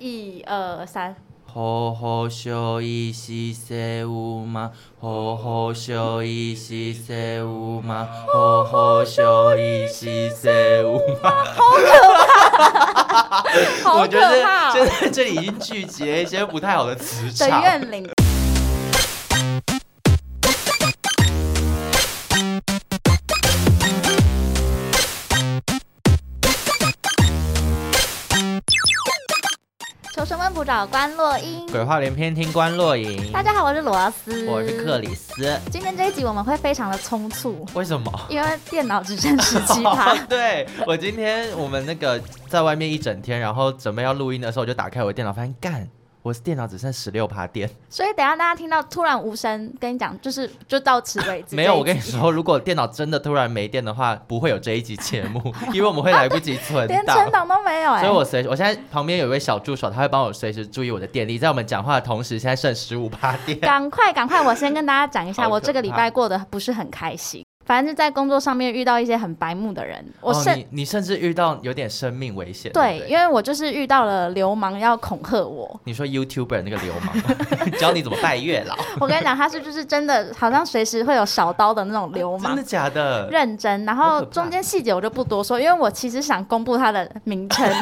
一二三。好好笑一西塞乌吗？好好笑一西塞乌吗？好好笑一西塞乌吗？好可怕！好可怕！我觉得现在这里已经聚集了一些不太好的磁场。的怨灵。不找关洛音，鬼话连篇听关洛影。大家好，我是罗斯，我是克里斯。今天这一集我们会非常的匆促，为什么？因为电脑只剩十七趴。对，我今天我们那个在外面一整天，然后准备要录音的时候，我就打开我的电脑，发现干。我是电脑只剩十六趴电，所以等下大家听到突然无声，跟你讲就是就到此为止。没有，我跟你说，如果电脑真的突然没电的话，不会有这一集节目，因为我们会来不及存档，连存档都没有。所以我随时，我现在旁边有一位小助手，他会帮我随时注意我的电力，在我们讲话的同时，现在剩十五趴电。赶快赶快，我先跟大家讲一下，我这个礼拜过得不是很开心。反正在工作上面遇到一些很白目的人，我甚、哦、你，你甚至遇到有点生命危险。对，对对，因为我就是遇到了流氓要恐吓我。你说 YouTuber 那个流氓 教你怎么拜月老？我跟你讲，他是就是真的，好像随时会有小刀的那种流 氓。真的假的？认真。然后中间细节我就不多说，因为我其实想公布他的名称。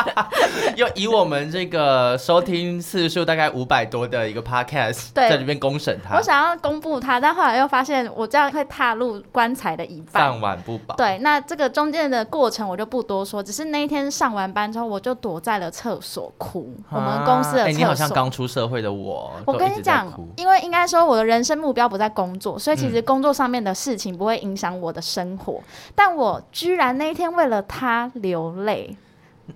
又以我们这个收听次数大概五百多的一个 Podcast，对在里面公审他。我想要公布他，但后来又发现我这样会踏入棺材的一半。饭碗不保。对，那这个中间的过程我就不多说，只是那一天上完班之后，我就躲在了厕所哭。啊、我们公司的厕所。哎、欸，你好像刚出社会的我。我跟你讲，因为应该说我的人生目标不在工作，所以其实工作上面的事情不会影响我的生活。嗯、但我居然那一天为了他流泪。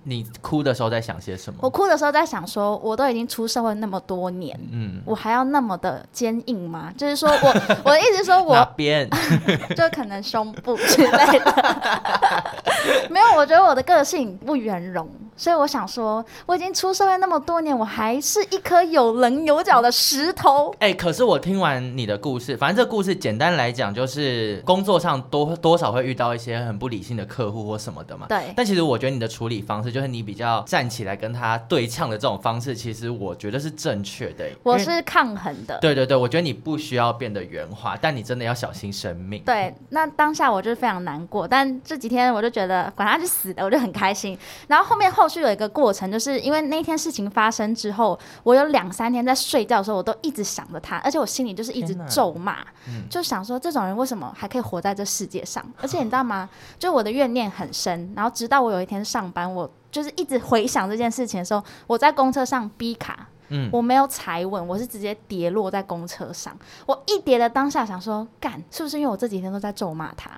你哭的时候在想些什么？我哭的时候在想说，我都已经出社会那么多年，嗯，我还要那么的坚硬吗？就是说我，我的意思说我，哪边？就可能胸部之类的。没有，我觉得我的个性不圆融，所以我想说，我已经出社会那么多年，我还是一颗有棱有角的石头。哎、欸，可是我听完你的故事，反正这个故事简单来讲，就是工作上多多少会遇到一些很不理性的客户或什么的嘛。对。但其实我觉得你的处理方式，就是你比较站起来跟他对呛的这种方式，其实我觉得是正确的。我是抗衡的。对对对，我觉得你不需要变得圆滑，但你真的要小心生命。对，那当下我就是非常难过，但这几天我就觉得管他是死的，我就很开心。然后后面后续有一个过程，就是因为那天事情发生之后，我有两三天在睡觉的时候，我都一直想着他，而且我心里就是一直咒骂，嗯、就想说这种人为什么还可以活在这世界上？而且你知道吗？就我的怨念很深，然后直到我有一天上班，我。就是一直回想这件事情的时候，我在公车上逼卡，嗯，我没有踩稳，我是直接跌落在公车上。我一跌的当下想说，干，是不是因为我这几天都在咒骂他？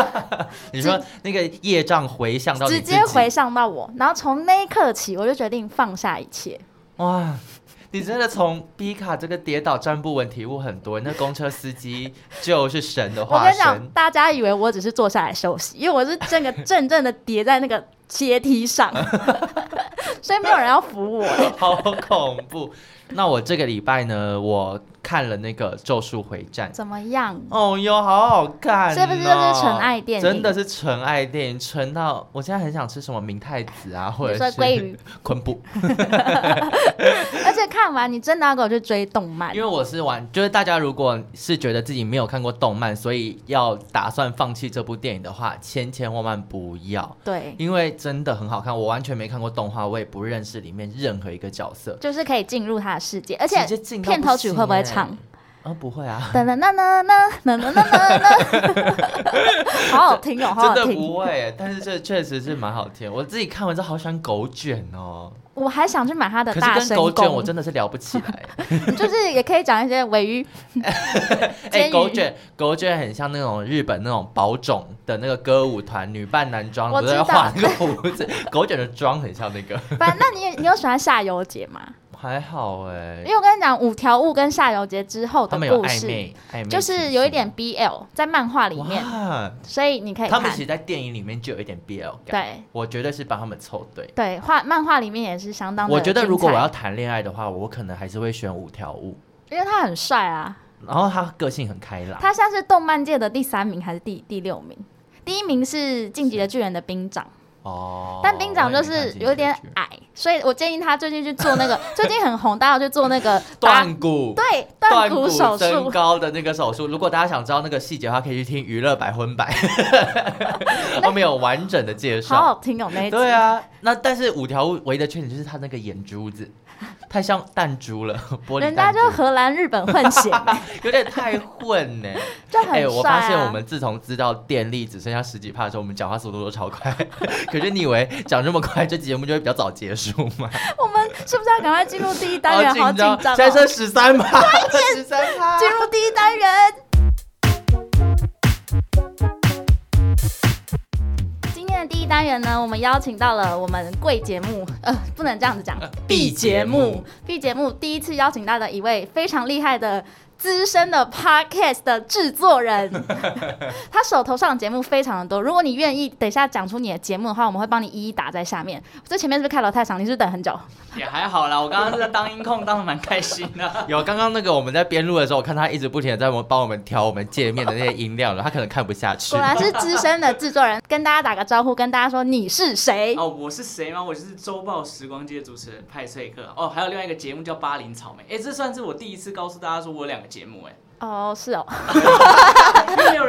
你说那个业障回向到直接回向到我，然后从那一刻起，我就决定放下一切。哇！你真的从 B 卡这个跌倒站不稳体悟很多，那公车司机就是神的化身。我跟你讲，大家以为我只是坐下来休息，因为我是整个正正的跌在那个阶梯上，所以没有人要扶我。好恐怖！那我这个礼拜呢，我。看了那个《咒术回战》，怎么样？哦哟，好好看，哦！是不是就是纯爱电影？真的是纯爱电影，纯到我现在很想吃什么明太子啊，或者是鲑鱼、昆布。而且看完你真的要给我去追动漫，因为我是玩，就是大家如果是觉得自己没有看过动漫，所以要打算放弃这部电影的话，千千万万不要。对，因为真的很好看，我完全没看过动画，我也不认识里面任何一个角色，就是可以进入他的世界，而且片头曲会不会唱？哦，不会啊！噔噔噔噔噔噔噔噔噔，好好听哦，好好听。真的不会，但是这确实是蛮好听。我自己看完之后好喜欢狗卷哦。我还想去买他的大神狗卷，我真的是聊不起来。就是也可以讲一些尾鱼。哎，狗卷，狗卷很像那种日本那种宝冢的那个歌舞团女扮男装，不是画那个胡子。狗卷的妆很像那个。反正那你你有喜欢夏油杰吗？还好哎，因为我跟你讲，五条悟跟夏油杰之后的故事，就是有一点 BL 在漫画里面，所以你可以看。他们其实，在电影里面就有一点 BL 感。对，我绝对是帮他们凑对。对，画漫画里面也是相当。我觉得如果我要谈恋爱的话，我可能还是会选五条悟，因为他很帅啊，然后他个性很开朗。他现在是动漫界的第三名还是第第六名？第一名是《进击的巨人》的兵长。哦，但兵长就是有点矮，所以我建议他最近去做那个最近很红，大家要去做那个 断骨，对，断骨手术增高的那个手术。如果大家想知道那个细节的话，可以去听娱乐百分百，后面有完整的介绍，好好听哦那一集。对啊，那但是五条悟唯一的缺点就是他那个眼珠子。太像弹珠了，玻璃。人家就荷兰、日本混血，有点太混呢。就很帅啊。欸，我发现我们自从知道电力只剩下十几帕的时候，我们讲话速度都超快。可是你以为讲这么快，这节目就会比较早结束吗？我们是不是要赶快进入第一单元？好紧张，现在剩十三趴，十三帕，进入第一单元。一单元呢，我们邀请到了我们贵节目，呃，不能这样子讲，B 节目，B 节目第一次邀请到的一位非常厉害的。资深的 podcast 的制作人，他手头上的节目非常的多。如果你愿意，等一下讲出你的节目的话，我们会帮你一一打在下面。这前面是不是开楼太长？你是不是等很久？也还好啦，我刚刚是在当音控，当的蛮开心的。有刚刚那个我们在边录的时候，我看他一直不停的在我们帮我们调我们界面的那些音量了，他可能看不下去。果然是资深的制作人，跟大家打个招呼，跟大家说你是谁？哦，我是谁吗？我就是周报时光机的主持人派翠克。哦，还有另外一个节目叫巴林草莓。哎，这算是我第一次告诉大家说我有两个节目哎。哦，是哦，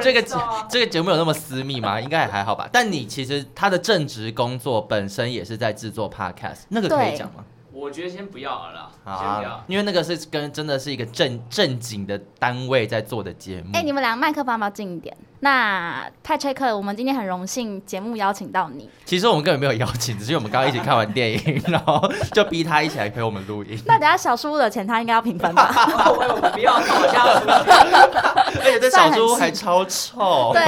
这个这个节目有那么私密吗？应该也还好吧。但你其实他的正职工作本身也是在制作 podcast，那个可以讲吗？我觉得先不要了啦，好先不要，因为那个是跟真的是一个正正经的单位在做的节目。哎、欸，你们两个麦克风要不要近一点？那派翠克，我们今天很荣幸节目邀请到你。其实我们根本没有邀请，只是我们刚刚一起看完电影，然后就逼他一起来陪我们录音。那等下小叔的钱他应该要平分吧？我不要，我下而且这小叔还超臭。对，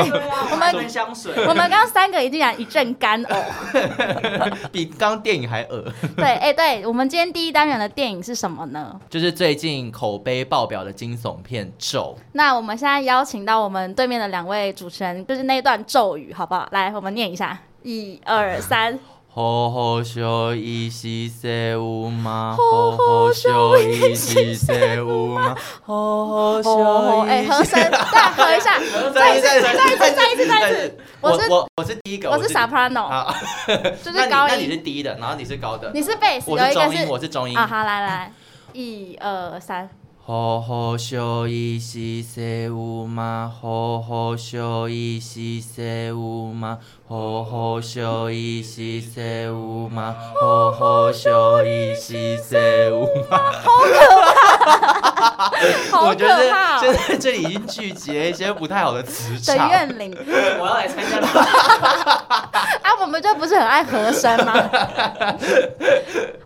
我们香水。我们刚刚三个已经然一阵干呕，比刚刚电影还恶。对，哎、欸，对我们今天第一单元的电影是什么呢？就是最近口碑爆表的惊悚片《咒》。那我们现在邀请到我们对面的两位主持人，就是那段咒语，好不好？来，我们念一下，一二三。好好修一西塞乌嘛，好好修一西塞乌嘛，好好修。哎，和声，再和一下，再一次，再一次，再一次，再一次。我是我我是第一个，我是 soprano，就是高音。那你是低的，然后你是高的。你是贝斯，我是中音，我是中音。啊，好，来来，一二三。好好笑一西塞乌嘛，好好笑一西塞乌嘛，好好笑一西塞乌嘛，好好笑一西塞乌嘛。好可怕！我觉得现在这里已经聚集了一些不太好的磁场。的怨灵，我要来参加。啊，我们就不是很爱和声吗？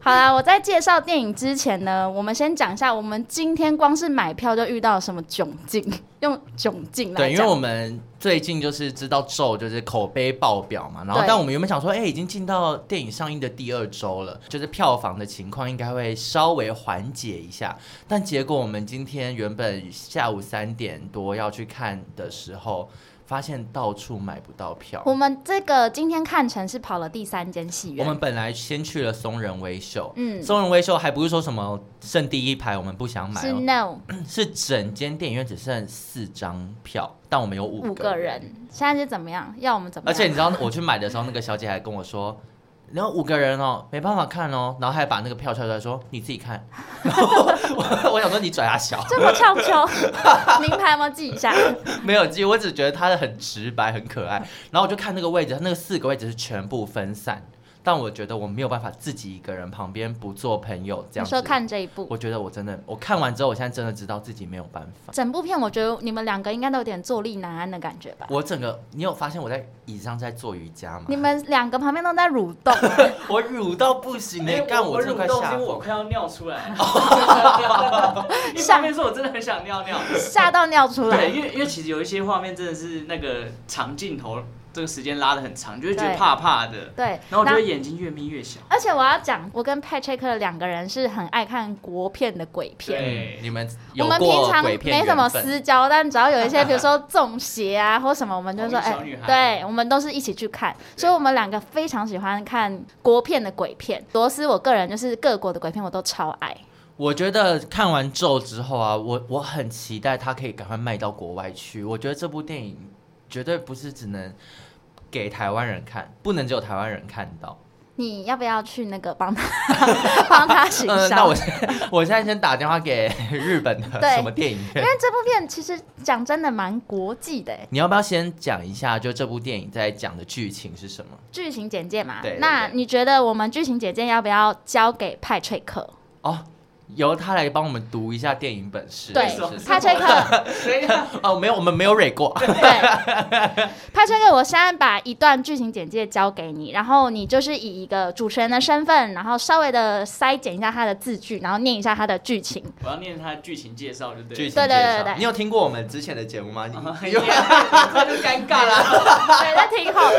好啦，我在介绍电影之前呢，我们先讲一下我们今天。光是买票就遇到什么窘境，用窘境来讲。对，因为我们最近就是知道咒就是口碑爆表嘛，然后但我们原本想说，哎、欸，已经进到电影上映的第二周了，就是票房的情况应该会稍微缓解一下。但结果我们今天原本下午三点多要去看的时候。发现到处买不到票。我们这个今天看成是跑了第三间戏院。我们本来先去了松仁威秀，嗯，松仁威秀还不是说什么剩第一排我们不想买，是 no，是整间电影院只剩四张票，但我们有五个人。五个人，现在是怎么样？要我们怎么样？而且你知道我去买的时候，那个小姐还跟我说。然后五个人哦，没办法看哦，然后还把那个票跳出来说你自己看。然后我，我想说你拽他小，这么唱秋，名牌吗？记一下。没有记，我只觉得他的很直白，很可爱。然后我就看那个位置，他那个四个位置是全部分散。但我觉得我没有办法自己一个人旁边不做朋友这样子。你说看这一部，我觉得我真的，我看完之后，我现在真的知道自己没有办法。整部片我觉得你们两个应该都有点坐立难安的感觉吧？我整个，你有发现我在椅子上在做瑜伽吗？你们两个旁边都在蠕动，我蠕到不行哎、欸！干、欸、我这块下，我快要尿出来。下面是我真的很想尿尿，吓到尿出来。对，因为因为其实有一些画面真的是那个长镜头。这个时间拉的很长，就会觉得怕怕的。对，然后我觉得眼睛越眯越小。而且我要讲，我跟 Patrick 两个人是很爱看国片的鬼片。对，你们我们平常没什么私交，但只要有一些，比如说中邪啊或什么，我们就说哎，对，我们都是一起去看。所以我们两个非常喜欢看国片的鬼片。罗斯，我个人就是各国的鬼片我都超爱。我觉得看完咒之后啊，我我很期待它可以赶快卖到国外去。我觉得这部电影。绝对不是只能给台湾人看，不能只有台湾人看到。你要不要去那个帮他帮他行销、嗯？那我先，我现在先打电话给日本的什么电影院？因为这部片其实讲真的蛮国际的。你要不要先讲一下，就这部电影在讲的剧情是什么？剧情简介嘛。对。那你觉得我们剧情简介要不要交给派翠克？哦。由他来帮我们读一下电影本事。对，派崔克。哦，没有，我们没有蕊过。对，派崔克，我现在把一段剧情简介交给你，然后你就是以一个主持人的身份，然后稍微的筛减一下他的字句，然后念一下他的剧情。我要念他的剧情介绍，对不对？剧情介绍。对对对对。你有听过我们之前的节目吗？你 有，那就尴尬了。对，那挺好。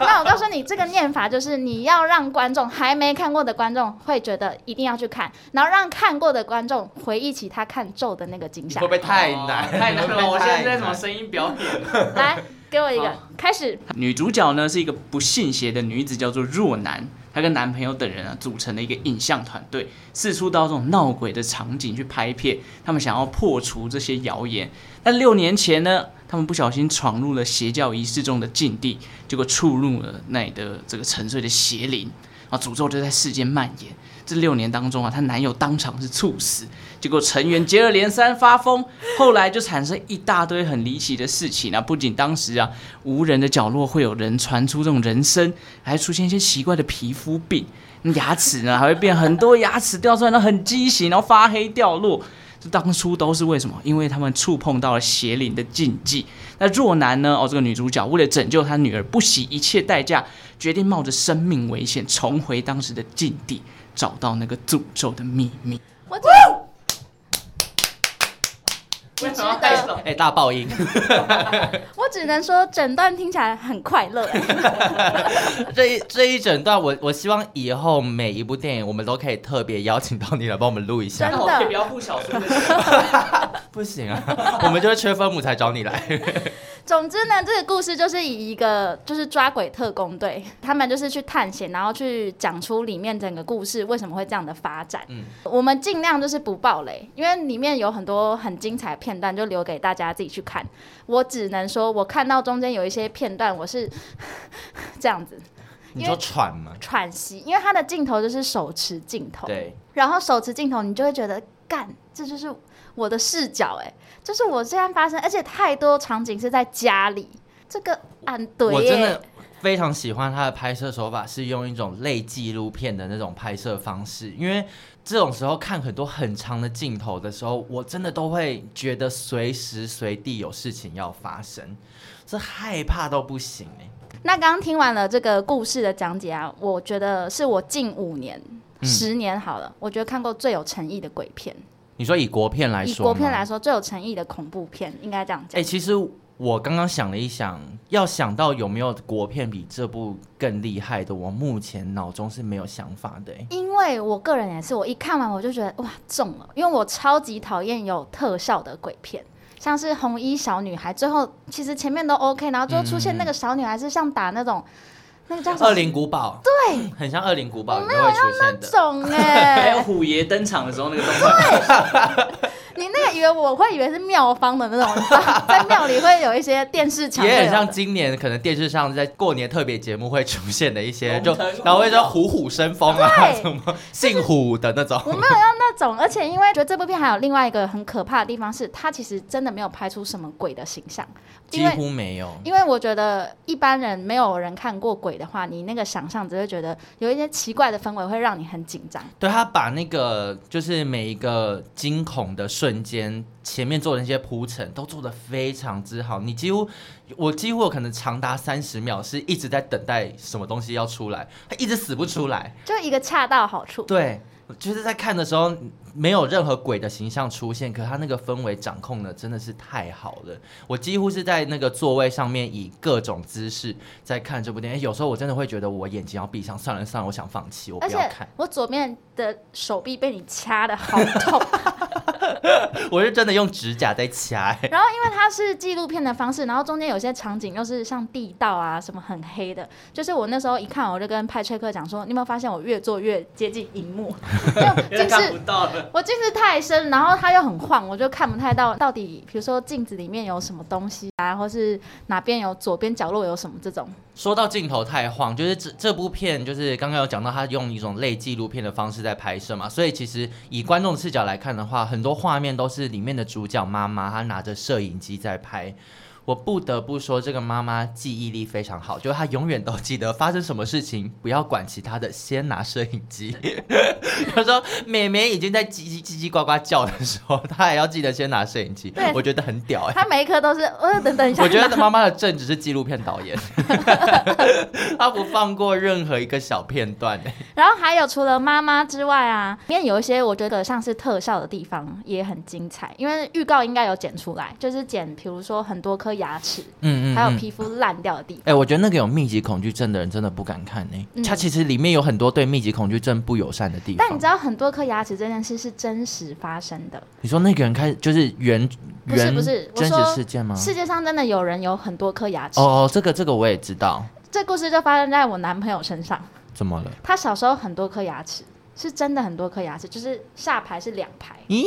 那我告诉你，这个念法就是你要让观众还没看过的观众会觉得一定要去看，然后让看。过的观众回忆起他看咒的那个景象，会不会太难？哦、太难了！我现在在什么声音表演？来，给我一个开始。女主角呢是一个不信邪的女子，叫做若男。她跟男朋友等人啊组成了一个影像团队，四处到这种闹鬼的场景去拍片。他们想要破除这些谣言。但六年前呢，他们不小心闯入了邪教仪式中的禁地，结果触入了那里的这个沉睡的邪灵，啊，诅咒就在世间蔓延。这六年当中啊，她男友当场是猝死，结果成员接二连三发疯，后来就产生一大堆很离奇的事情啊！不仅当时啊无人的角落会有人传出这种人声，还出现一些奇怪的皮肤病，牙齿呢还会变很多，牙齿掉出来呢很畸形，然后发黑掉落。这当初都是为什么？因为他们触碰到了邪灵的禁忌。那若男呢？哦，这个女主角为了拯救她女儿，不惜一切代价，决定冒着生命危险重回当时的禁地。找到那个诅咒的秘密。我只为什么带走？哎，大爆音！我只能说，整段听起来很快乐。这一这一整段，我我希望以后每一部电影，我们都可以特别邀请到你来帮我们录一下。真的，可以不要附小说 不行啊，我们就是缺分母才找你来。总之呢，这个故事就是以一个就是抓鬼特工队，他们就是去探险，然后去讲出里面整个故事为什么会这样的发展。嗯，我们尽量就是不爆雷，因为里面有很多很精彩的片段，就留给大家自己去看。我只能说，我看到中间有一些片段，我是 这样子。你说喘吗？喘息，因为他的镜头就是手持镜头。对。然后手持镜头，你就会觉得，干，这就是我的视角，哎。就是我这样发生，而且太多场景是在家里，这个按对。我真的非常喜欢他的拍摄手法，是用一种类纪录片的那种拍摄方式。因为这种时候看很多很长的镜头的时候，我真的都会觉得随时随地有事情要发生，这害怕到不行哎。那刚刚听完了这个故事的讲解啊，我觉得是我近五年、嗯、十年好了，我觉得看过最有诚意的鬼片。你说以国片来说，以国片来说最有诚意的恐怖片，应该这样讲。哎、欸，其实我刚刚想了一想，要想到有没有国片比这部更厉害的，我目前脑中是没有想法的。因为我个人也是，我一看完我就觉得哇中了，因为我超级讨厌有特效的鬼片，像是红衣小女孩，最后其实前面都 OK，然后最后出现那个小女孩是像打那种。嗯那个叫什么？恶灵古堡，对，很像恶灵古堡，我没有要那种 哎、欸，还有虎爷登场的时候那个动画。对。你那个以为我会以为是庙方的那种，在庙里会有一些电视墙，也很像今年可能电视上在过年特别节目会出现的一些，就然后会说虎虎生风啊，什么姓虎的那种。我没有要那种，而且因为觉得这部片还有另外一个很可怕的地方是，它其实真的没有拍出什么鬼的形象，几乎没有。因为我觉得一般人没有人看过鬼的话，你那个想象只会觉得有一些奇怪的氛围会让你很紧张。对，他把那个就是每一个惊恐的瞬。瞬间前面做的那些铺陈都做得非常之好，你几乎我几乎有可能长达三十秒是一直在等待什么东西要出来，它一直死不出来，就一个恰到好处。对，就是在看的时候没有任何鬼的形象出现，可他那个氛围掌控的真的是太好了。我几乎是在那个座位上面以各种姿势在看这部电影，有时候我真的会觉得我眼睛要闭上，算了算了，我想放弃，我不要看。我左边的手臂被你掐的好痛。我是真的用指甲在掐，欸，然后因为它是纪录片的方式，然后中间有些场景又是像地道啊什么很黑的，就是我那时候一看，我就跟派崔克讲说，你有没有发现我越做越接近荧幕，近视我近视太深，然后它又很晃，我就看不太到到底，比如说镜子里面有什么东西啊，或是哪边有左边角落有什么这种。说到镜头太晃，就是这这部片就是刚刚有讲到，他用一种类纪录片的方式在拍摄嘛，所以其实以观众视角来看的话，很多画面都是里面的主角妈妈，她拿着摄影机在拍。我不得不说，这个妈妈记忆力非常好，就是她永远都记得发生什么事情，不要管其他的，先拿摄影机。她说妹妹已经在叽叽叽叽呱呱叫的时候，她还要记得先拿摄影机。对，我觉得很屌哎、欸。她每一颗都是，呃，等等一下。我觉得妈妈的正职是纪录片导演，她不放过任何一个小片段、欸。然后还有除了妈妈之外啊，因为有一些我觉得像是特效的地方也很精彩，因为预告应该有剪出来，就是剪，比如说很多颗。牙齿，嗯嗯，还有皮肤烂掉的地方。哎、欸，我觉得那个有密集恐惧症的人真的不敢看呢、欸。它、嗯、其实里面有很多对密集恐惧症不友善的地方。但你知道很多颗牙齿这件事是真实发生的？你说那个人开始就是原原不是不是真实事件吗？世界上真的有人有很多颗牙齿？哦哦，这个这个我也知道。这故事就发生在我男朋友身上。怎么了？他小时候很多颗牙齿。是真的很多颗牙齿，就是下排是两排。咦，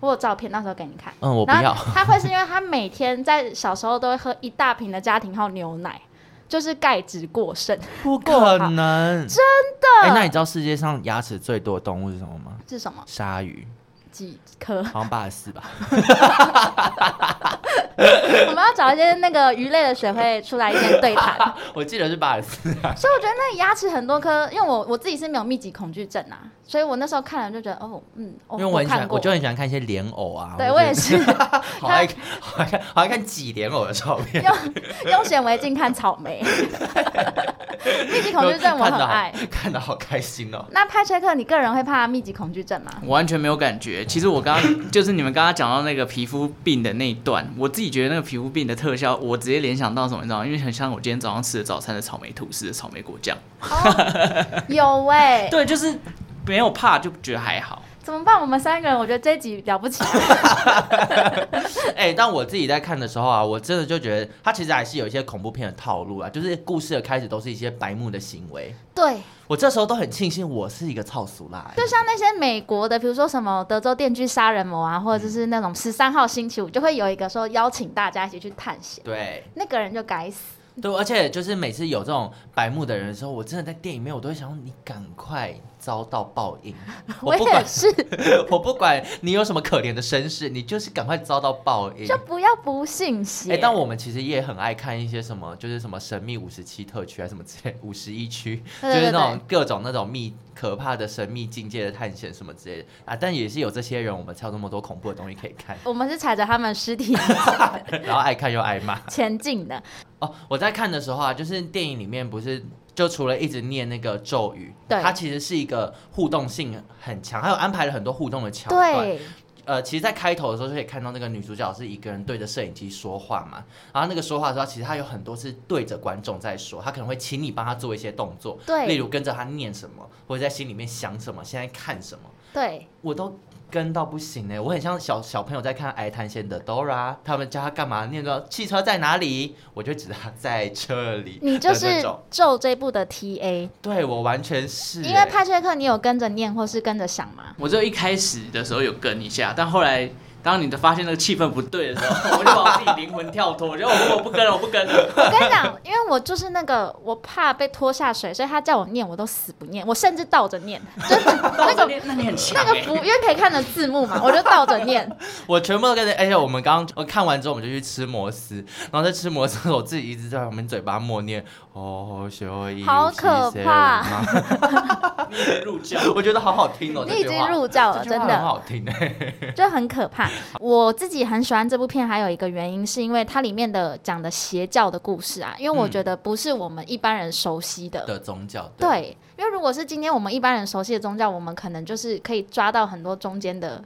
我有照片，到时候给你看。嗯，我不要。他会是因为他每天在小时候都会喝一大瓶的家庭号牛奶，就是钙质过剩。不可能，真的。哎、欸，那你知道世界上牙齿最多的动物是什么吗？是什么？鲨鱼。几颗？好像八十四吧。我们要找一些那个鱼类的水会出来一些对谈。我记得是八十四。所以我觉得那牙齿很多颗，因为我我自己是没有密集恐惧症啊，所以我那时候看了就觉得哦，嗯，因为我很喜欢，我就很喜欢看一些莲藕啊。对我也是，好爱好爱看好爱看挤莲藕的照片。用用显微镜看草莓。密集恐惧症我很爱，看得好开心哦。那派崔克，你个人会怕密集恐惧症吗？我完全没有感觉。其实我刚刚就是你们刚刚讲到那个皮肤病的那一段，我自己觉得那个皮肤病的特效，我直接联想到什么，你知道吗？因为很像我今天早上吃的早餐的草莓吐司的草莓果酱。哦、有哎、欸，对，就是没有怕，就觉得还好。怎么办？我们三个人，我觉得这一集了不起。哎、欸，但我自己在看的时候啊，我真的就觉得它其实还是有一些恐怖片的套路啊，就是故事的开始都是一些白目的行为。对，我这时候都很庆幸我是一个操俗辣。就像那些美国的，比如说什么德州电锯杀人魔啊，或者是那种十三号星期五，就会有一个说邀请大家一起去探险。对，那个人就该死。对，而且就是每次有这种白目的人的时候，我真的在电影里面，我都会想说，你赶快遭到报应。我不管，我也是，我不管你有什么可怜的身世，你就是赶快遭到报应，就不要不信邪。哎，但我们其实也很爱看一些什么，就是什么神秘五十七特区啊，什么之类五十一区，就是那种各种那种秘可怕的神秘境界的探险什么之类的啊。但也是有这些人，我们才有那么多恐怖的东西可以看。我们是踩着他们尸体，然后爱看又爱骂前进的。哦，我在看的时候啊，就是电影里面不是就除了一直念那个咒语，对，它其实是一个互动性很强，还有安排了很多互动的桥段。对，呃，其实，在开头的时候就可以看到那个女主角是一个人对着摄影机说话嘛，然后那个说话的时候，其实她有很多是对着观众在说，她可能会请你帮她做一些动作，对，例如跟着她念什么，或者在心里面想什么，现在看什么，对，我都。跟到不行哎、欸，我很像小小朋友在看《爱探险》的 Dora，他们叫他干嘛？念着汽车在哪里？我就指他在这里。你就是咒这部的 TA，对我完全是、欸。因为派翠克，你有跟着念或是跟着想吗？我就一开始的时候有跟一下，但后来。当你的发现那个气氛不对的时候，我就把我自己灵魂跳脱，我就我我不跟了，我不跟了。我跟你讲，因为我就是那个我怕被拖下水，所以他叫我念，我都死不念，我甚至倒着念，就是那个那你很强、欸，那个服因为可以看着字幕嘛，我就倒着念。我全部都跟着，而且我们刚刚看完之后，我们就去吃摩斯，然后在吃摩斯的时候，我自己一直在旁边嘴巴默念哦，所以好可怕。你已经入教，我觉得好好听哦，你已经入教了，真的。很好听哎，就很可怕。我自己很喜欢这部片，还有一个原因是因为它里面的讲的邪教的故事啊，因为我觉得不是我们一般人熟悉的、嗯、的宗教。对，对，因为如果是今天我们一般人熟悉的宗教，我们可能就是可以抓到很多中间的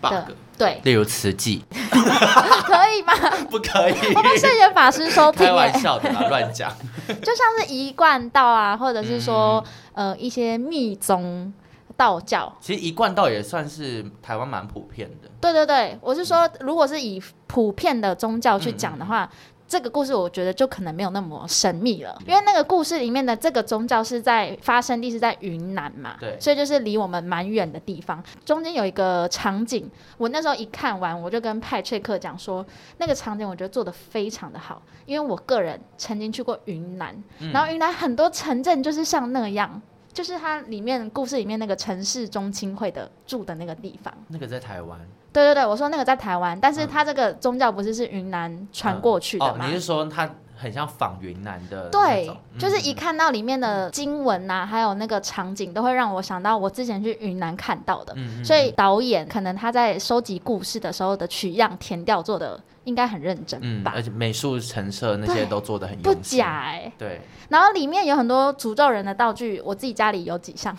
bug，对，例如慈济，可以吗？不可以，我们圣严法师收听，开玩笑的，乱讲。就像是一贯道啊，或者是说、嗯、呃一些密宗。道教。其实一贯道也算是台湾蛮普遍的。对对对，我是说，如果是以普遍的宗教去讲的话，这个故事我觉得就可能没有那么神秘了，因为那个故事里面的这个宗教是在发生地是在云南嘛，对，所以就是离我们蛮远的地方。中间有一个场景，我那时候一看完，我就跟派翠克讲说，那个场景我觉得做的非常的好，因为我个人曾经去过云南，嗯、然后云南很多城镇就是像那样，就是它里面故事里面那个城市中青会的住的那个地方，那个在台湾。对对对，我说那个在台湾，但是它这个宗教不是是云南传过去的吗？嗯嗯、哦，你是说它很像仿云南的？对，就是一看到里面的经文呐、啊，还有那个场景，都会让我想到我之前去云南看到的。嗯、所以导演可能他在收集故事的时候的取样填调做的。应该很认真吧？嗯，而且美术陈设那些都做得很不假哎、欸。对，然后里面有很多诅咒人的道具，我自己家里有几项。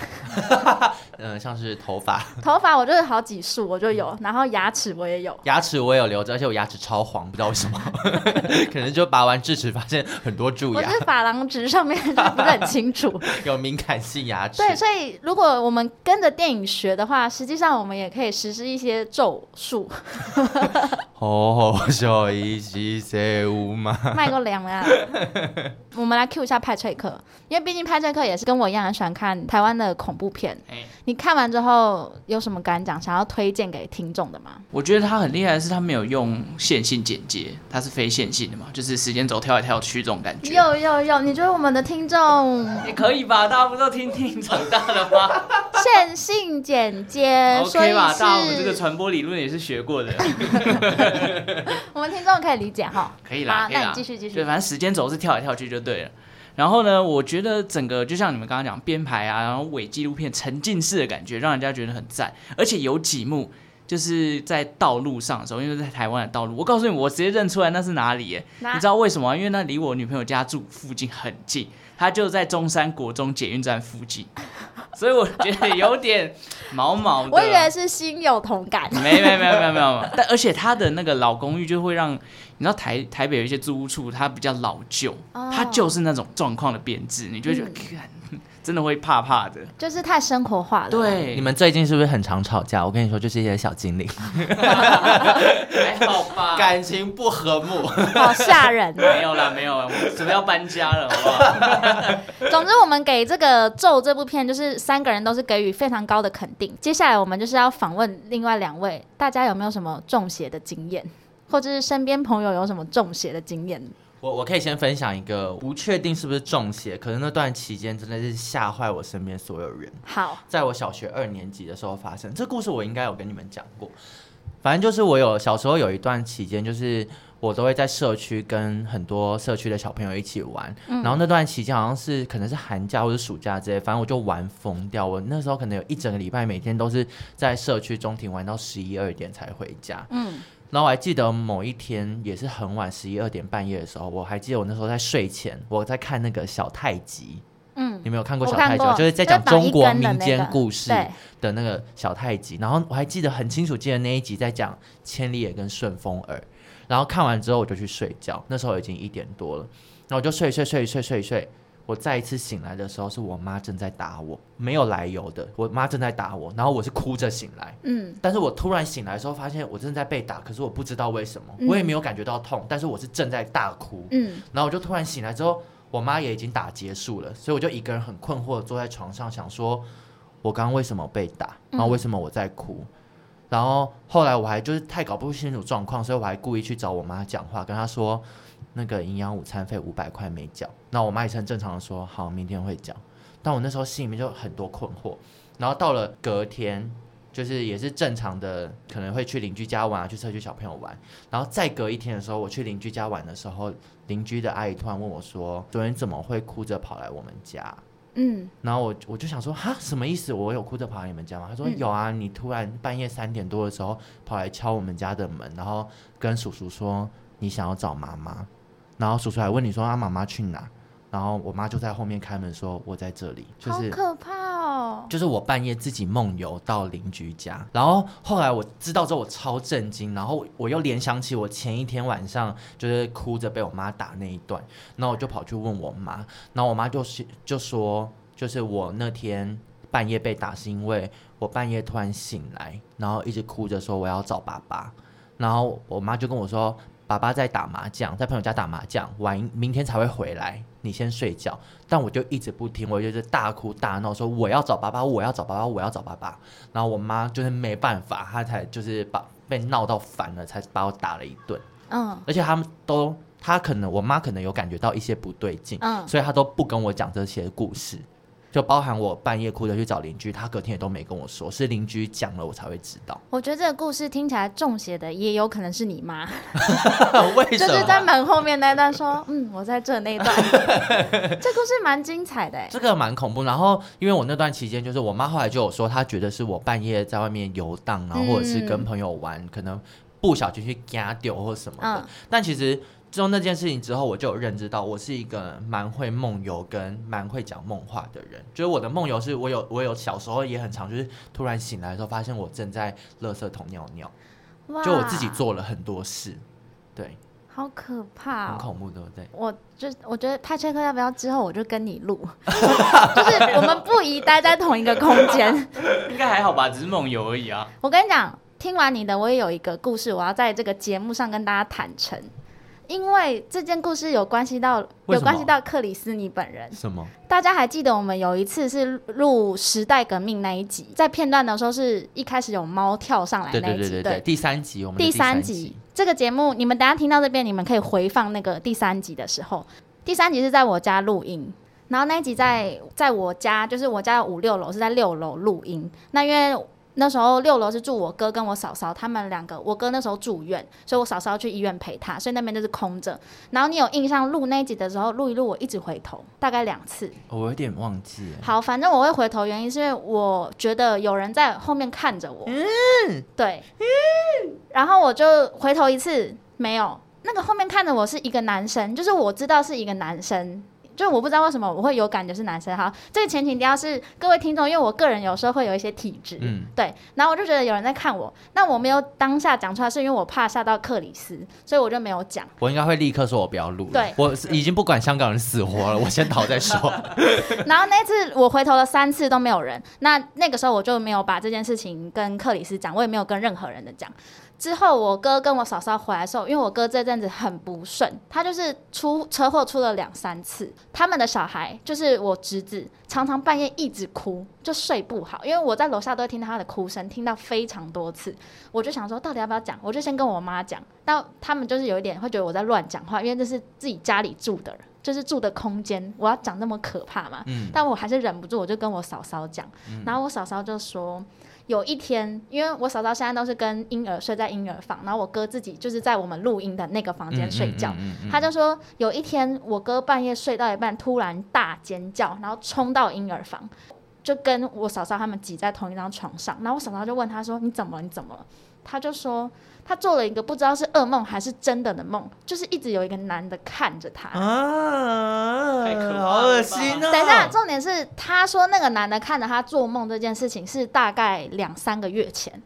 嗯，像是头发，头发我就是好几束我就有，然后牙齿我也有，牙齿我也有留着，而且我牙齿超黄，不知道为什么，可能就拔完智齿发现很多蛀牙。我是珐琅质上面就不是很清楚，有敏感性牙齿。对，所以如果我们跟着电影学的话，实际上我们也可以实施一些咒术。哦。小一西塞乌嘛，卖过凉呀！我们来 Q 一下派翠克，因为毕竟派翠克也是跟我一样很喜欢看台湾的恐怖片。你看完之后有什么感想？想要推荐给听众的吗？我觉得他很厉害的是，他没有用线性剪接，他是非线性的嘛，就是时间轴跳来跳去这种感觉。有有有，你觉得我们的听众也可以吧？大家不都听听长大的吗？线性剪接，OK 吧？大家我们这个传播理论也是学过的。我们听众可以理解哈，可以啦，好，那你继续继续。对，反正时间轴是跳来跳去就对了。然后呢，我觉得整个就像你们刚刚讲编排啊，然后伪纪录片沉浸式的感觉，让人家觉得很赞。而且有几幕就是在道路上的时候，因为在台湾的道路，我告诉你，我直接认出来那是哪里耶？哪？你知道为什么？因为那离我女朋友家住附近很近，她就在中山国中捷运站附近。所以我觉得有点毛毛的，我以为是心有同感。没没没有没有没有，但而且他的那个老公寓就会让你知道台台北有一些租屋处，它比较老旧，它就是那种状况的编制，你就会觉得。嗯真的会怕怕的，就是太生活化了。对，你们最近是不是很常吵架？我跟你说，就是一些小精灵，还好吧，感情不和睦，好吓人。没有啦，没有啦，我们准备要搬家了，好不好？总之，我们给这个咒这部片，就是三个人都是给予非常高的肯定。接下来，我们就是要访问另外两位，大家有没有什么中邪的经验，或者是身边朋友有什么中邪的经验？我我可以先分享一个，不确定是不是中邪，可是那段期间真的是吓坏我身边所有人。好，在我小学二年级的时候发生，这故事我应该有跟你们讲过。反正就是我有小时候有一段期间，就是我都会在社区跟很多社区的小朋友一起玩，嗯、然后那段期间好像是可能是寒假或者暑假之类，反正我就玩疯掉。我那时候可能有一整个礼拜，每天都是在社区中庭玩到十一二点才回家。嗯。然后我还记得某一天也是很晚，十一二点半夜的时候，我还记得我那时候在睡前，我在看那个小太极。嗯，你没有看过小太极？就是在讲中国民间故事的那个小太极。然后我还记得很清楚，记得那一集在讲千里眼跟顺风耳。然后看完之后我就去睡觉，那时候已经一点多了，然后我就睡睡睡睡睡睡。我再一次醒来的时候，是我妈正在打我，没有来由的，我妈正在打我，然后我是哭着醒来，嗯，但是我突然醒来的时候，发现我正在被打，可是我不知道为什么，嗯、我也没有感觉到痛，但是我是正在大哭，嗯，然后我就突然醒来之后，我妈也已经打结束了，所以我就一个人很困惑的坐在床上，想说，我刚刚为什么被打，然后为什么我在哭，嗯、然后后来我还就是太搞不清楚状况，所以我还故意去找我妈讲话，跟她说。那个营养午餐费五百块没缴，那我妈也是很正常的说好，明天会缴。但我那时候心里面就很多困惑。然后到了隔天，就是也是正常的，可能会去邻居家玩啊，去社区小朋友玩。然后再隔一天的时候，我去邻居家玩的时候，邻居的阿姨突然问我说：“昨天怎么会哭着跑来我们家？”嗯，然后我我就想说哈，什么意思？我有哭着跑来你们家吗？他说有啊，你突然半夜三点多的时候跑来敲我们家的门，然后跟叔叔说你想要找妈妈。然后叔叔还问你说：“啊，妈妈去哪？”然后我妈就在后面开门说：“我在这里。”就是好可怕哦！就是我半夜自己梦游到邻居家，然后后来我知道之后我超震惊，然后我又联想起我前一天晚上就是哭着被我妈打那一段，然后我就跑去问我妈，然后我妈就是就说，就是我那天半夜被打是因为我半夜突然醒来，然后一直哭着说我要找爸爸，然后我妈就跟我说。爸爸在打麻将，在朋友家打麻将，晚明天才会回来，你先睡觉。但我就一直不听，我就是大哭大闹，说我要找爸爸，我要找爸爸，我要找爸爸。然后我妈就是没办法，她才就是把被闹到烦了，才把我打了一顿。嗯，而且他们都，她可能我妈可能有感觉到一些不对劲，嗯，所以她都不跟我讲这些故事。就包含我半夜哭着去找邻居，他隔天也都没跟我说，是邻居讲了我才会知道。我觉得这个故事听起来中邪的，也有可能是你妈。为什么？就是在门后面那段说，嗯，我在这那段。这故事蛮精彩的，这个蛮恐怖。然后因为我那段期间，就是我妈后来就有说，她觉得是我半夜在外面游荡，然后或者是跟朋友玩，嗯、可能不小心去夹掉或什么的。嗯、但其实。自从那件事情之后，我就有认知到，我是一个蛮会梦游跟蛮会讲梦话的人。就是我的梦游是我有我有小时候也很常，就是突然醒来的时候，发现我正在垃圾桶尿尿，就我自己做了很多事，对，好可怕、哦，很恐怖，对不对？我就我觉得派翠克要不要之后我就跟你录，就是我们不宜待在同一个空间，应该还好吧，只是梦游而已啊。我跟你讲，听完你的，我也有一个故事，我要在这个节目上跟大家坦诚。因为这件故事有关系到有关系到克里斯你本人。什么？大家还记得我们有一次是录时代革命那一集，在片段的时候是一开始有猫跳上来那一集，对对对对，对第三集我们第三集这个节目，你们等下听到这边，你们可以回放那个第三集的时候，第三集是在我家录音，然后那一集在在我家，就是我家有五六楼是在六楼录音，那因为。那时候六楼是住我哥跟我嫂嫂，他们两个。我哥那时候住院，所以我嫂嫂要去医院陪他，所以那边就是空着。然后你有印象录那一集的时候，录一录，我一直回头，大概两次。我有点忘记。好，反正我会回头，原因是因为我觉得有人在后面看着我。嗯，对。嗯，然后我就回头一次，没有。那个后面看着我是一个男生，就是我知道是一个男生。就我不知道为什么我会有感觉是男生哈，这个前提底下是各位听众，因为我个人有时候会有一些体质，嗯，对，然后我就觉得有人在看我，那我没有当下讲出来，是因为我怕吓到克里斯，所以我就没有讲。我应该会立刻说我不要录，对，我已经不管香港人死活了，我先逃再说。然后那次我回头了三次都没有人，那那个时候我就没有把这件事情跟克里斯讲，我也没有跟任何人的讲。之后，我哥跟我嫂嫂回来的时候，因为我哥这阵子很不顺，他就是出车祸出了两三次。他们的小孩就是我侄子，常常半夜一直哭，就睡不好。因为我在楼下都会听到他的哭声，听到非常多次。我就想说，到底要不要讲？我就先跟我妈讲。但他们就是有一点会觉得我在乱讲话，因为这是自己家里住的人，就是住的空间，我要讲那么可怕嘛？嗯。但我还是忍不住，我就跟我嫂嫂讲。然后我嫂嫂就说。有一天，因为我嫂嫂现在都是跟婴儿睡在婴儿房，然后我哥自己就是在我们录音的那个房间睡觉。他就说有一天我哥半夜睡到一半，突然大尖叫，然后冲到婴儿房，就跟我嫂嫂他们挤在同一张床上。然后我嫂嫂就问他说：“你怎么了？你怎么了？”他就说。他做了一个不知道是噩梦还是真的的梦，就是一直有一个男的看着他。啊，好恶心哦！等一下，重点是他说那个男的看着他做梦这件事情是大概两三个月前，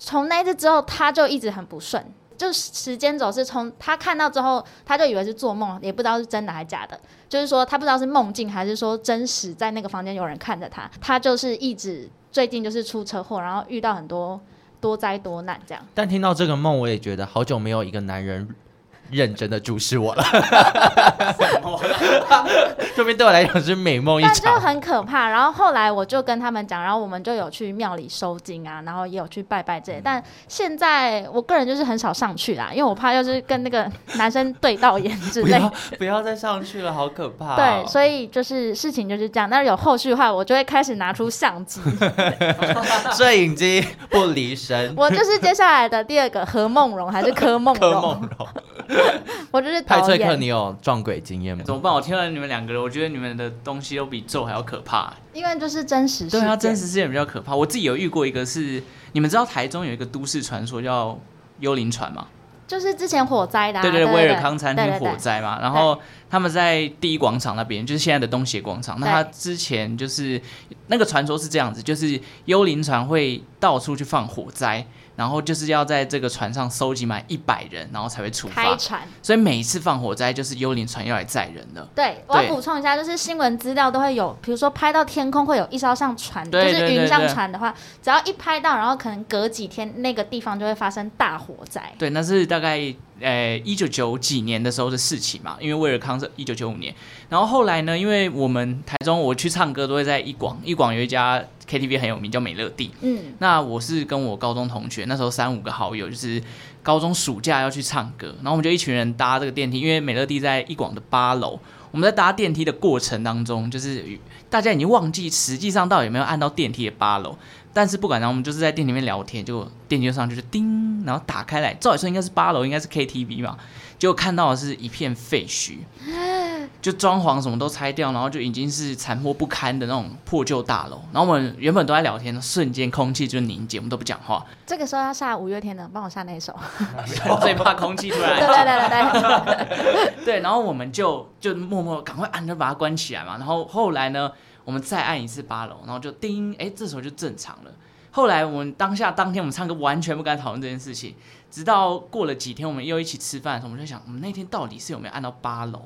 从那一次之后他就一直很不顺，就时间走是从他看到之后他就以为是做梦，也不知道是真的还是假的，就是说他不知道是梦境还是说真实在那个房间有人看着他，他就是一直最近就是出车祸，然后遇到很多。多灾多难这样，但听到这个梦，我也觉得好久没有一个男人认真的注视我了。这边对我来讲是美梦一场，但就很可怕。然后后来我就跟他们讲，然后我们就有去庙里收金啊，然后也有去拜拜这些。但现在我个人就是很少上去啦，因为我怕就是跟那个男生对到眼之类。不要不要再上去了，好可怕哦。对，所以就是事情就是这样。但是有后续的话，我就会开始拿出相机、摄影机不离身。我就是接下来的第二个何梦荣还是柯梦柯梦蓉？我就是派翠克，你有撞鬼经验吗？怎么办？我听了你们两个人，我觉得你们的东西都比咒还要可怕。因为就是真实事件，对啊，真实事件比较可怕。我自己有遇过一个是，你们知道台中有一个都市传说叫幽灵船吗？就是之前火灾的、啊，对对，威尔康餐厅火灾嘛。然后他们在第一广场那边，就是现在的东协广场。那他之前就是那个传说是这样子，就是幽灵船会到处去放火灾。然后就是要在这个船上收集满一百人，然后才会出发。开船，所以每一次放火灾就是幽灵船要来载人的。对，我要补充一下，就是新闻资料都会有，比如说拍到天空会有一艘上船，对就是云上船的话，只要一拍到，然后可能隔几天那个地方就会发生大火灾。对，那是大概呃一九九几年的时候的事情嘛，因为威尔康是一九九五年。然后后来呢，因为我们台中我去唱歌都会在一广，一广有一家。KTV 很有名，叫美乐蒂。嗯，那我是跟我高中同学，那时候三五个好友，就是高中暑假要去唱歌，然后我们就一群人搭这个电梯，因为美乐蒂在一广的八楼。我们在搭电梯的过程当中，就是大家已经忘记实际上到底有没有按到电梯的八楼，但是不管，然后我们就是在电梯里面聊天，就电梯就上去就叮，然后打开来，照理说应该是八楼，应该是 KTV 嘛，结果看到的是一片废墟。就装潢什么都拆掉，然后就已经是残破不堪的那种破旧大楼。然后我们原本都在聊天，瞬间空气就凝结，我们都不讲话。这个时候要下五月天的，帮我下那一首。最怕空气突然。对对对对对。对，然后我们就就默默赶快按着把它关起来嘛。然后后来呢，我们再按一次八楼，然后就叮，哎，这时候就正常了。后来我们当下当天我们唱歌完全不敢讨论这件事情，直到过了几天，我们又一起吃饭的时候，我们就想，我们那天到底是有没有按到八楼？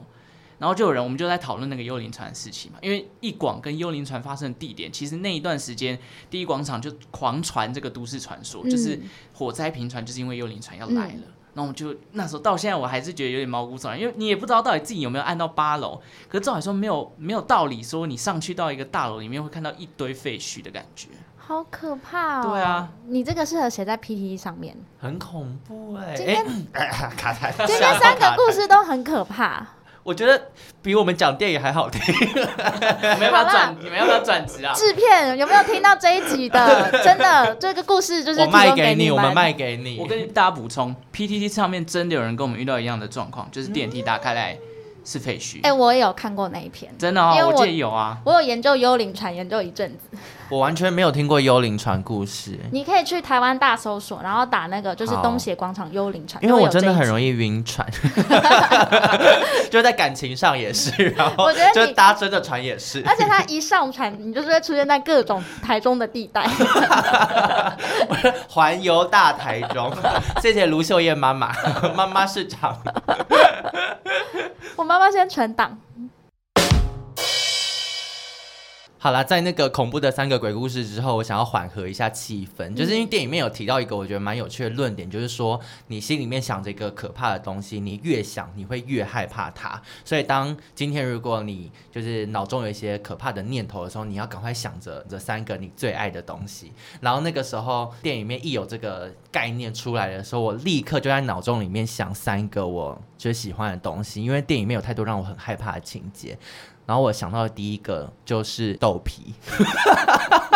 然后就有人，我们就在讨论那个幽灵船的事情嘛，因为一广跟幽灵船发生的地点，其实那一段时间第一广场就狂传这个都市传说，嗯、就是火灾频传，就是因为幽灵船要来了。那、嗯、我就那时候到现在，我还是觉得有点毛骨悚然，因为你也不知道到底自己有没有按到八楼，可是照理说没有没有道理说你上去到一个大楼里面会看到一堆废墟的感觉，好可怕哦。对啊，你这个适合写在 PTT 上面，很恐怖哎、欸。今天欸，今天三个故事都很可怕。我觉得比我们讲电影还好听。你们要不要转，你们要不要转职啊？制片有没有听到这一集的？真的，这个故事就是我卖给你，我们卖给你。我跟大家补充，PTT 上面真的有人跟我们遇到一样的状况，就是电梯打开来。嗯是废墟。哎、欸，我也有看过那一篇，真的哦，我记得有啊。我有研究幽灵船，研究一阵子。我完全没有听过幽灵船故事。你可以去台湾大搜索，然后打那个就是东协广场幽灵船。因为我真的很容易晕船，就在感情上也是，然后我觉得就搭真的船也是。而且他一上船，你就是会出现在各种台中的地带。环游大台中，谢谢卢秀燕妈妈，妈妈市长。我妈妈先存档。好啦，在那个恐怖的三个鬼故事之后，我想要缓和一下气氛，就是因为电影里面有提到一个我觉得蛮有趣的论点，就是说你心里面想着一个可怕的东西，你越想你会越害怕它。所以当今天如果你就是脑中有一些可怕的念头的时候，你要赶快想着这三个你最爱的东西。然后那个时候电影里面一有这个概念出来的时候，我立刻就在脑中里面想三个我最喜欢的东西，因为电影里面有太多让我很害怕的情节。然后我想到的第一个就是豆皮。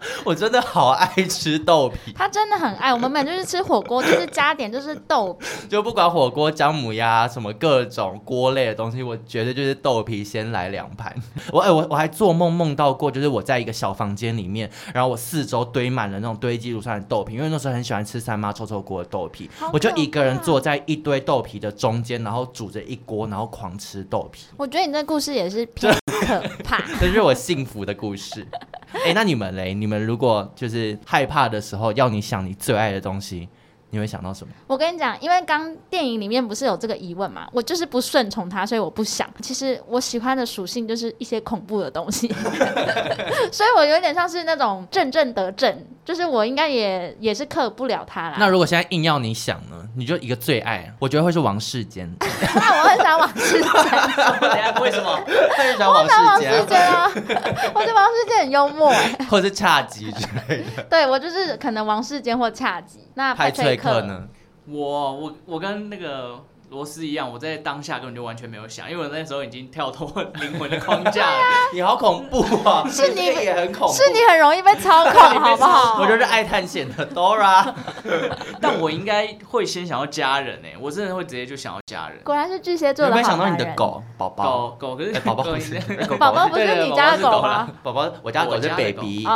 我真的好爱吃豆皮，他真的很爱。我们每次就是吃火锅，就是加点就是豆皮，就不管火锅、姜母鸭什么各种锅类的东西，我觉得就是豆皮先来两盘。我哎，我我还做梦梦到过，就是我在一个小房间里面，然后我四周堆满了那种堆积如山的豆皮，因为那时候很喜欢吃三妈臭臭锅的豆皮，我就一个人坐在一堆豆皮的中间，然后煮着一锅，然后狂吃豆皮。我觉得你这故事也是偏可怕，这是我幸福的故事。哎，那你们嘞？你们如果就是害怕的时候，要你想你最爱的东西，你会想到什么？我跟你讲，因为刚电影里面不是有这个疑问嘛，我就是不顺从他，所以我不想。其实我喜欢的属性就是一些恐怖的东西，所以我有点像是那种正正得正，就是我应该也也是克不了他啦。那如果现在硬要你想呢？你就一个最爱，我觉得会是王世坚。那我很想王世坚，为什么？很想王世坚啊！我觉得王世坚很幽默，或者是恰吉之类的。对，我就是可能王世坚或恰吉。那派翠克呢？我我我跟那个。螺丝一样，我在当下根本就完全没有想，因为我那时候已经跳脱灵魂的框架了。你好恐怖啊！是你也很恐怖，是你很容易被操控，好不好？我就是爱探险的 Dora，但我应该会先想要家人诶，我真的会直接就想要家人。果然是巨蟹座的。有没有想到你的狗宝宝？狗狗可是宝宝不是宝宝不是你家的狗吗？宝宝，我家狗是 baby。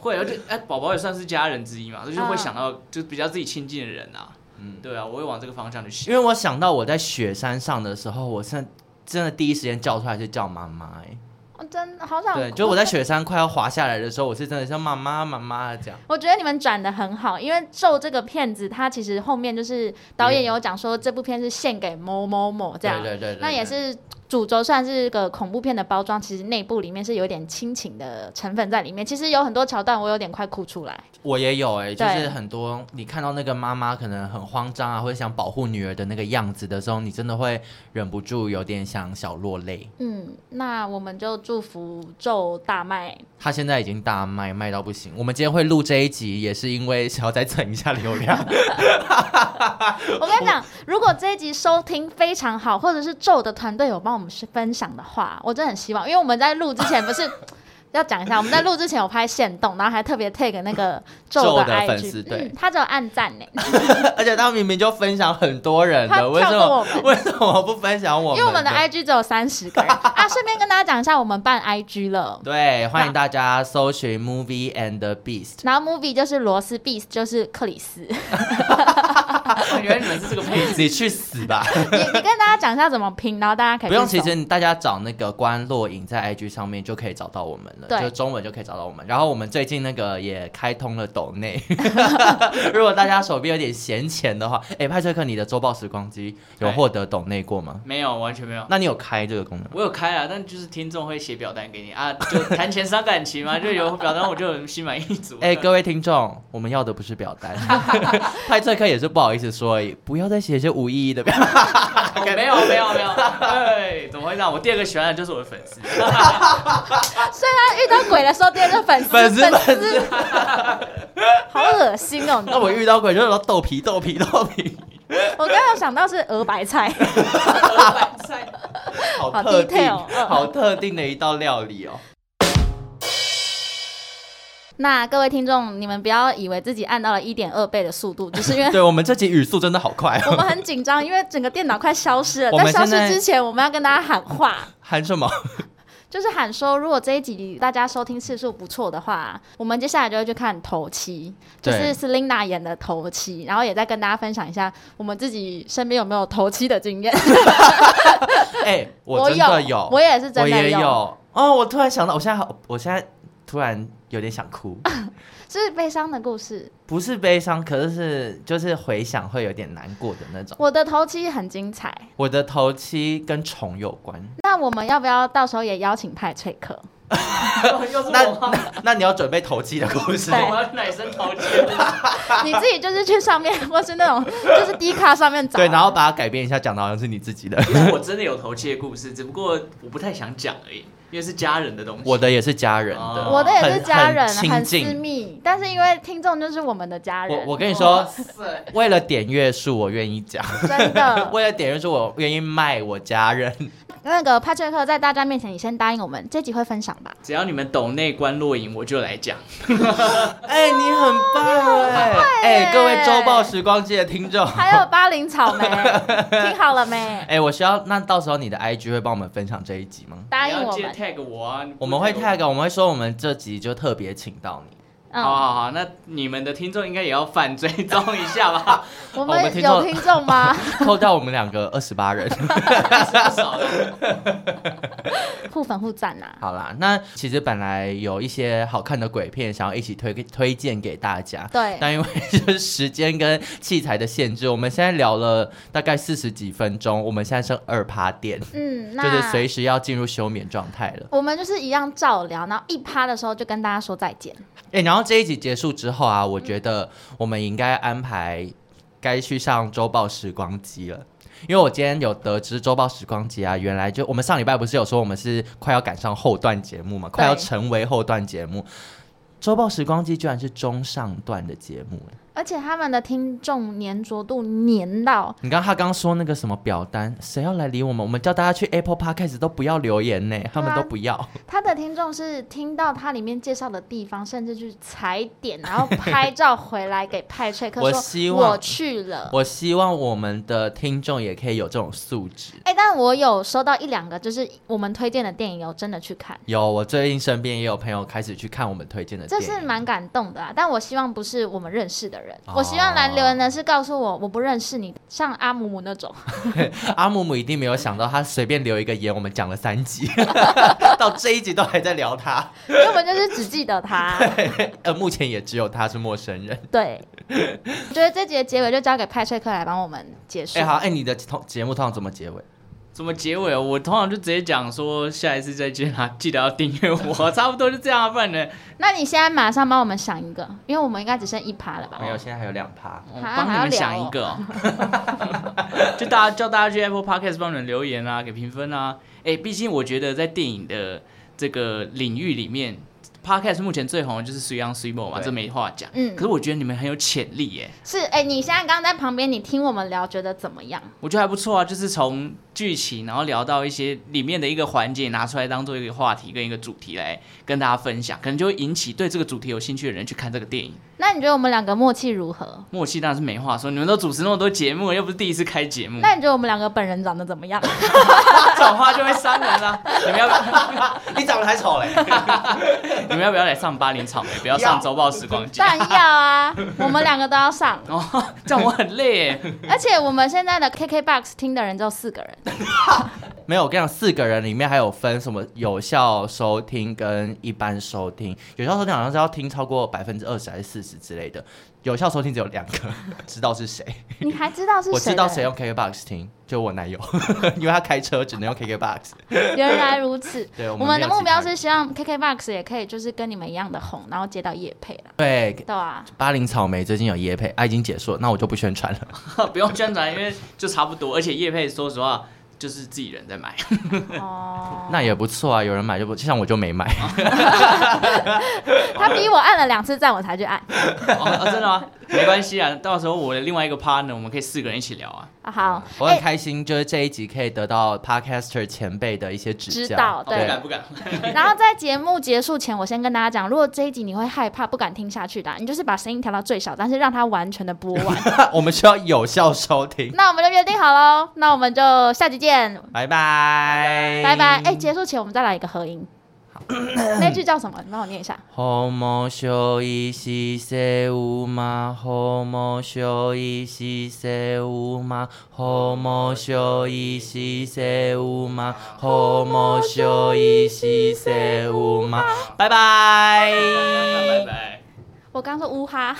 会，而且哎，宝宝也算是家人之一嘛，就是会想到就比较自己亲近的人啊。嗯，对啊，我会往这个方向去想，因为我想到我在雪山上的时候，我真真的第一时间叫出来是叫妈妈，哎，我真的好想对，就我在雪山快要滑下来的时候，我是真的像妈妈妈妈这样。我觉得你们转的很好，因为《咒》这个片子，它其实后面就是导演有讲说，这部片是献给某某某这样，对对对，对，那也是。主轴算是个恐怖片的包装，其实内部里面是有点亲情的成分在里面。其实有很多桥段，我有点快哭出来。我也有哎、欸，就是很多你看到那个妈妈可能很慌张啊，或者想保护女儿的那个样子的时候，你真的会忍不住有点想小落泪。嗯，那我们就祝福咒大卖。他现在已经大卖，卖到不行。我们今天会录这一集，也是因为想要再蹭一下流量。我跟你讲，如果这一集收听非常好，或者是咒的团队有帮我们。分享的话，我真的很希望，因为我们在录之前不是要讲一下，我们在录之前有拍现动，然后还特别 take 那个咒的 IG，粉丝对、嗯，他只有按赞呢，而且他明明就分享很多人的，为什么为什么不分享我们？因为我们的 IG 只有三十个人 啊！顺便跟大家讲一下，我们办 IG 了，对，欢迎大家搜寻 Movie and Beast，然后 Movie 就是罗斯，Beast 就是克里斯。原来你们是这个配置，你去死吧！你你跟大家讲一下怎么拼，然后大家可以不用，其实大家找那个关洛影在 IG 上面就可以找到我们了，就中文就可以找到我们。然后我们最近那个也开通了抖内，如果大家手边有点闲钱的话，哎、欸，派翠克，你的周报时光机有获得抖内过吗？没有，完全没有。那你有开这个功能？我有开啊，但就是听众会写表单给你啊，就谈钱伤感情嘛，就有表单我就心满意足。哎、欸，各位听众，我们要的不是表单，派翠克也是不好意思说。不要再写一些无意义的表、哦。没有没有没有，对，怎么会这样？我第二个喜欢的就是我的粉丝。所以他遇到鬼的时候，第二个粉丝粉丝粉丝，好恶心哦！那我遇到鬼就是说豆皮豆皮豆皮。我刚刚想到是鹅白菜，鹅白菜，好特定好，好特定的一道料理哦。那各位听众，你们不要以为自己按到了一点二倍的速度，就是因为对我们这集语速真的好快，我们很紧张，因为整个电脑快消失了。在消失之前，我们要跟大家喊话，喊什么？就是喊说，如果这一集大家收听次数不错的话，我们接下来就会去看头七，就是 Selina 演的头七，然后也再跟大家分享一下我们自己身边有没有头七的经验。哎、欸，我真的有，有，我也是真的有。哦，我突然想到，我现在好，我现在突然。有点想哭，是悲伤的故事，不是悲伤，可是是就是回想会有点难过的那种。我的头七很精彩，我的头七跟虫有关。那我们要不要到时候也邀请派翠克？那那，那你要准备头七的故事，我要奶声头七。你自己就是去上面，或是那种就是 D 卡上面找，对，然后把它改编一下，讲的好像是你自己的。我真的有头七的故事，只不过我不太想讲而已。因为是家人的东西，我的也是家人的，哦、我的也是家人，很，很私密。但是因为听众就是我们的家人，我我跟你说，为了点阅数，我愿意讲，真的，为了点阅数，我愿意卖我家人。那个帕翠克在大家面前，你先答应我们，这集会分享吧？只要你们懂内观落影，我就来讲。哎、欸，你很棒哎！哎、欸，各位周报时光机的听众，还有巴林草莓，听好了没？哎、欸，我需要，那到时候你的 IG 会帮我们分享这一集吗？答应我们，tag 我啊！我们会 tag，我们会说我们这集就特别请到你。嗯、好好好，那你们的听众应该也要反追踪一下吧？我们有听众吗？扣掉我们两个二十八人，互粉互赞呐。好啦，那其实本来有一些好看的鬼片想要一起推推荐给大家，对，但因为就是时间跟器材的限制，我们现在聊了大概四十几分钟，我们现在剩二趴电，嗯，那就是随时要进入休眠状态了。我们就是一样照聊，然后一趴的时候就跟大家说再见。哎、欸，然后。这一集结束之后啊，我觉得我们应该安排该去上周报时光机了，因为我今天有得知周报时光机啊，原来就我们上礼拜不是有说我们是快要赶上后段节目嘛，快要成为后段节目，周报时光机居然是中上段的节目。而且他们的听众粘着度粘到，你刚他刚说那个什么表单，谁要来理我们？我们叫大家去 Apple Podcast 都不要留言呢，他们都不要。他的听众是听到他里面介绍的地方，甚至去踩点，然后拍照回来给派翠克 说：“我希望我去了。”我希望我们的听众也可以有这种素质。哎，但我有收到一两个，就是我们推荐的电影，有真的去看。有，我最近身边也有朋友开始去看我们推荐的电影，这是蛮感动的啊。但我希望不是我们认识的人。人。我希望来留言的是告诉我我不认识你，像阿姆姆那种。阿姆姆一定没有想到，他随便留一个言，我们讲了三集，到这一集都还在聊他，根本就是只记得他。呃，目前也只有他是陌生人。对，我觉得这集的结尾就交给派翠克来帮我们结束。哎、欸，好，哎、欸，你的通节目通常怎么结尾？怎么结尾？我通常就直接讲说下一次再见啊，记得要订阅我，差不多就这样，不然呢？那你现在马上帮我们想一个，因为我们应该只剩一趴了吧？没有，现在还有两趴，我帮你们想一个，就大家叫大家去 Apple Podcast 帮你们留言啊，给评分啊。哎，毕竟我觉得在电影的这个领域里面。Podcast 目前最红的就是水 Young 水某嘛，这没话讲。嗯，可是我觉得你们很有潜力耶。是，哎、欸，你现在刚刚在旁边，你听我们聊，觉得怎么样？我觉得还不错啊，就是从剧情，然后聊到一些里面的一个环节，拿出来当做一个话题跟一个主题来跟大家分享，可能就会引起对这个主题有兴趣的人去看这个电影。那你觉得我们两个默契如何？默契当然是没话说，你们都主持那么多节目，又不是第一次开节目。那你觉得我们两个本人长得怎么样？这种话就会伤人啊！你们要不要？你长得还丑嘞！你们要不要来上巴黎草莓？不要上周报时光机。当然要啊！我们两个都要上。哦，这样我很累耶。而且我们现在的 KKBOX 听的人只有四个人。没有，我跟你讲，四个人里面还有分什么有效收听跟一般收听。有效收听好像是要听超过百分之二十还是四十之类的。有效收听只有两个，知道是谁？你还知道是谁？我知道谁用 KKBOX 听，就我男友，因为他开车只能用 KKBOX。原来如此。对，我们，我们的目标是希望 KKBOX 也可以就是跟你们一样的红，然后接到叶配了。对，对啊。巴林草莓最近有叶配，啊，已经结束了，那我就不宣传了。不用宣传，因为就差不多，而且叶配说实话。就是自己人在买，哦，那也不错啊，有人买就不，像我就没买。他逼我按了两次赞，我才去按。哦，真的吗？没关系啊，到时候我的另外一个 partner，我们可以四个人一起聊啊。啊好，我很开心，就是这一集可以得到 Podcaster 前辈的一些指导。对，不敢不敢。然后在节目结束前，我先跟大家讲，如果这一集你会害怕、不敢听下去的，你就是把声音调到最小，但是让它完全的播完。我们需要有效收听。那我们就约定好喽，那我们就下集见，拜拜，拜拜。哎，结束前我们再来一个合音。那句叫什么？你帮我念一下。好么秀一西塞乌马，好么秀一西塞乌马，好么秀一西塞乌马，好么秀一西塞乌马。拜拜，拜拜。我刚说乌哈。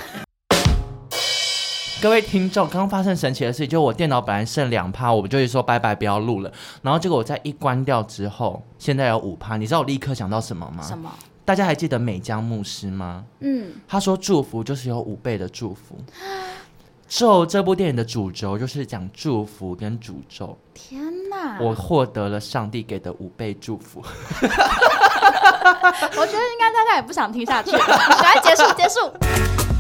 各位听众，刚刚发生神奇的事情，就我电脑本来剩两趴，我就会说拜拜，不要录了。然后结果我在一关掉之后，现在有五趴。你知道我立刻想到什么吗？什么？大家还记得美江牧师吗？嗯，他说祝福就是有五倍的祝福。咒这部电影的主轴就是讲祝福跟诅咒。天哪！我获得了上帝给的五倍祝福。我觉得应该大家也不想听下去了，赶快结束，结束。